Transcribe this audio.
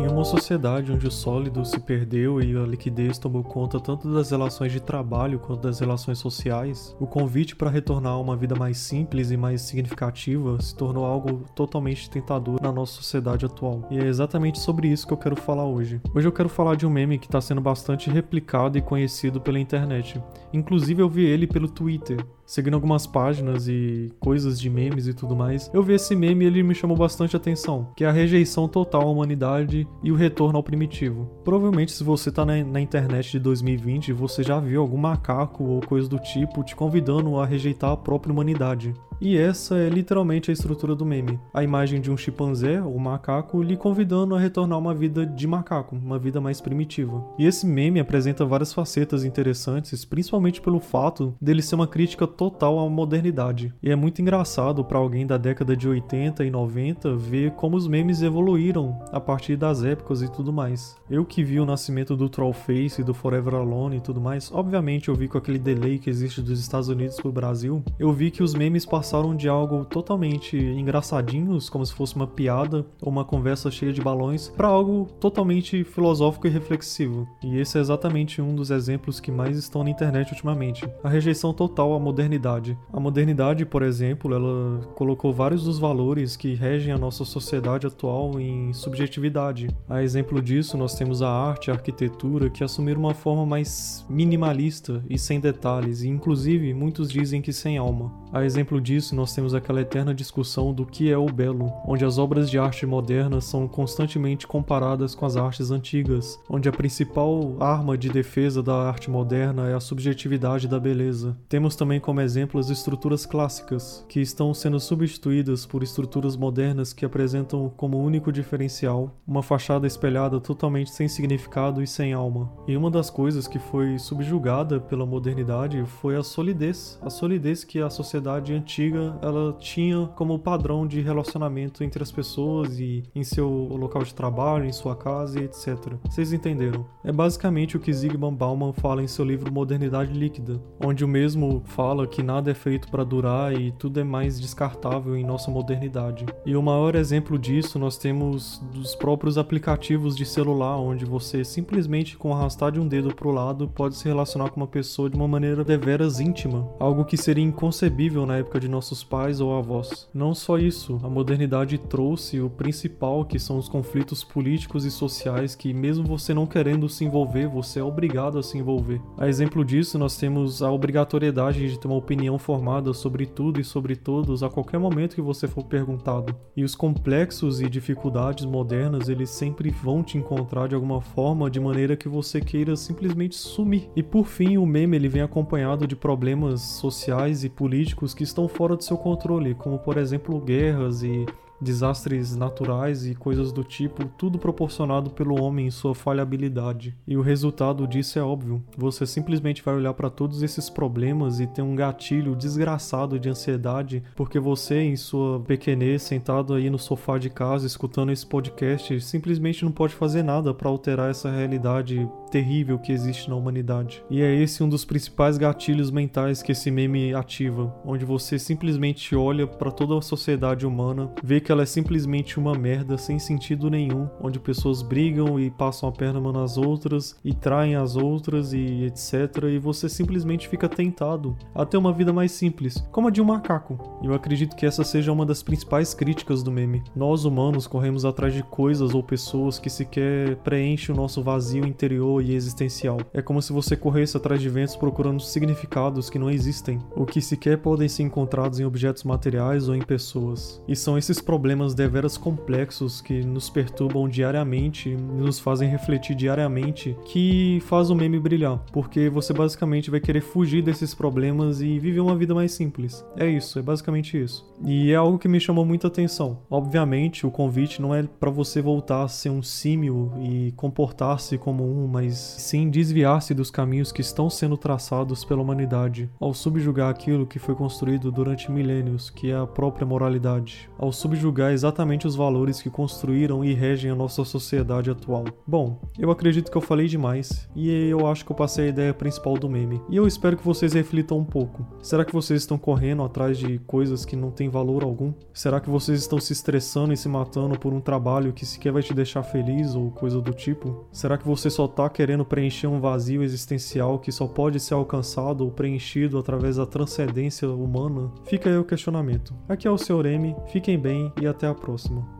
Em uma sociedade onde o sólido se perdeu e a liquidez tomou conta tanto das relações de trabalho quanto das relações sociais, o convite para retornar a uma vida mais simples e mais significativa se tornou algo totalmente tentador na nossa sociedade atual. E é exatamente sobre isso que eu quero falar hoje. Hoje eu quero falar de um meme que está sendo bastante replicado e conhecido pela internet. Inclusive eu vi ele pelo Twitter seguindo algumas páginas e coisas de memes e tudo mais, eu vi esse meme e ele me chamou bastante atenção, que é a rejeição total à humanidade e o retorno ao primitivo. Provavelmente se você tá na, na internet de 2020, você já viu algum macaco ou coisa do tipo te convidando a rejeitar a própria humanidade. E essa é literalmente a estrutura do meme. A imagem de um chimpanzé, ou macaco, lhe convidando a retornar uma vida de macaco, uma vida mais primitiva. E esse meme apresenta várias facetas interessantes, principalmente pelo fato dele ser uma crítica total à modernidade. E é muito engraçado para alguém da década de 80 e 90 ver como os memes evoluíram a partir das épocas e tudo mais. Eu que vi o nascimento do Trollface e do Forever Alone e tudo mais, obviamente eu vi com aquele delay que existe dos Estados Unidos pro Brasil, eu vi que os memes passaram de algo totalmente engraçadinhos, como se fosse uma piada ou uma conversa cheia de balões, para algo totalmente filosófico e reflexivo. E esse é exatamente um dos exemplos que mais estão na internet ultimamente. A rejeição total à modernidade. A modernidade, por exemplo, ela colocou vários dos valores que regem a nossa sociedade atual em subjetividade. A exemplo disso, nós temos a arte a arquitetura que assumiram uma forma mais minimalista e sem detalhes, e inclusive muitos dizem que sem alma. A exemplo disso, nós temos aquela eterna discussão do que é o belo, onde as obras de arte modernas são constantemente comparadas com as artes antigas, onde a principal arma de defesa da arte moderna é a subjetividade da beleza. Temos também como exemplo as estruturas clássicas, que estão sendo substituídas por estruturas modernas que apresentam como único diferencial uma fachada espelhada totalmente sem significado e sem alma. E uma das coisas que foi subjugada pela modernidade foi a solidez, a solidez que a sociedade antiga ela tinha como padrão de relacionamento entre as pessoas e em seu local de trabalho, em sua casa e etc. Vocês entenderam? É basicamente o que Zygmunt Bauman fala em seu livro Modernidade Líquida, onde o mesmo fala que nada é feito para durar e tudo é mais descartável em nossa modernidade. E o maior exemplo disso nós temos dos próprios aplicativos de celular, onde você simplesmente com arrastar de um dedo para o lado pode se relacionar com uma pessoa de uma maneira deveras íntima, algo que seria inconcebível na época de nossos pais ou avós. Não só isso, a modernidade trouxe o principal, que são os conflitos políticos e sociais que mesmo você não querendo se envolver, você é obrigado a se envolver. A exemplo disso, nós temos a obrigatoriedade de ter uma opinião formada sobre tudo e sobre todos a qualquer momento que você for perguntado. E os complexos e dificuldades modernas, eles sempre vão te encontrar de alguma forma de maneira que você queira simplesmente sumir. E por fim, o meme ele vem acompanhado de problemas sociais e políticos que estão fora do seu controle, como por exemplo guerras e desastres naturais e coisas do tipo, tudo proporcionado pelo homem em sua falhabilidade. E o resultado disso é óbvio. Você simplesmente vai olhar para todos esses problemas e ter um gatilho desgraçado de ansiedade, porque você, em sua pequenez, sentado aí no sofá de casa escutando esse podcast, simplesmente não pode fazer nada para alterar essa realidade terrível que existe na humanidade. E é esse um dos principais gatilhos mentais que esse meme ativa, onde você simplesmente olha para toda a sociedade humana, vê que ela é simplesmente uma merda sem sentido nenhum, onde pessoas brigam e passam a perna uma nas outras e traem as outras e etc. E você simplesmente fica tentado a ter uma vida mais simples, como a de um macaco. Eu acredito que essa seja uma das principais críticas do meme. Nós humanos corremos atrás de coisas ou pessoas que sequer preenchem o nosso vazio interior e existencial. É como se você corresse atrás de ventos procurando significados que não existem, ou que sequer podem ser encontrados em objetos materiais ou em pessoas. E são esses problemas deveras complexos que nos perturbam diariamente nos fazem refletir diariamente que faz o meme brilhar, porque você basicamente vai querer fugir desses problemas e viver uma vida mais simples. É isso, é basicamente isso. E é algo que me chamou muita atenção. Obviamente, o convite não é para você voltar a ser um símio e comportar-se como um, mas sim desviar-se dos caminhos que estão sendo traçados pela humanidade, ao subjugar aquilo que foi construído durante milênios, que é a própria moralidade, ao subjugar julgar exatamente os valores que construíram e regem a nossa sociedade atual. Bom, eu acredito que eu falei demais e eu acho que eu passei a ideia principal do meme. E eu espero que vocês reflitam um pouco. Será que vocês estão correndo atrás de coisas que não têm valor algum? Será que vocês estão se estressando e se matando por um trabalho que sequer vai te deixar feliz ou coisa do tipo? Será que você só tá querendo preencher um vazio existencial que só pode ser alcançado ou preenchido através da transcendência humana? Fica aí o questionamento. Aqui é o seu Remy, fiquem bem e até a próxima.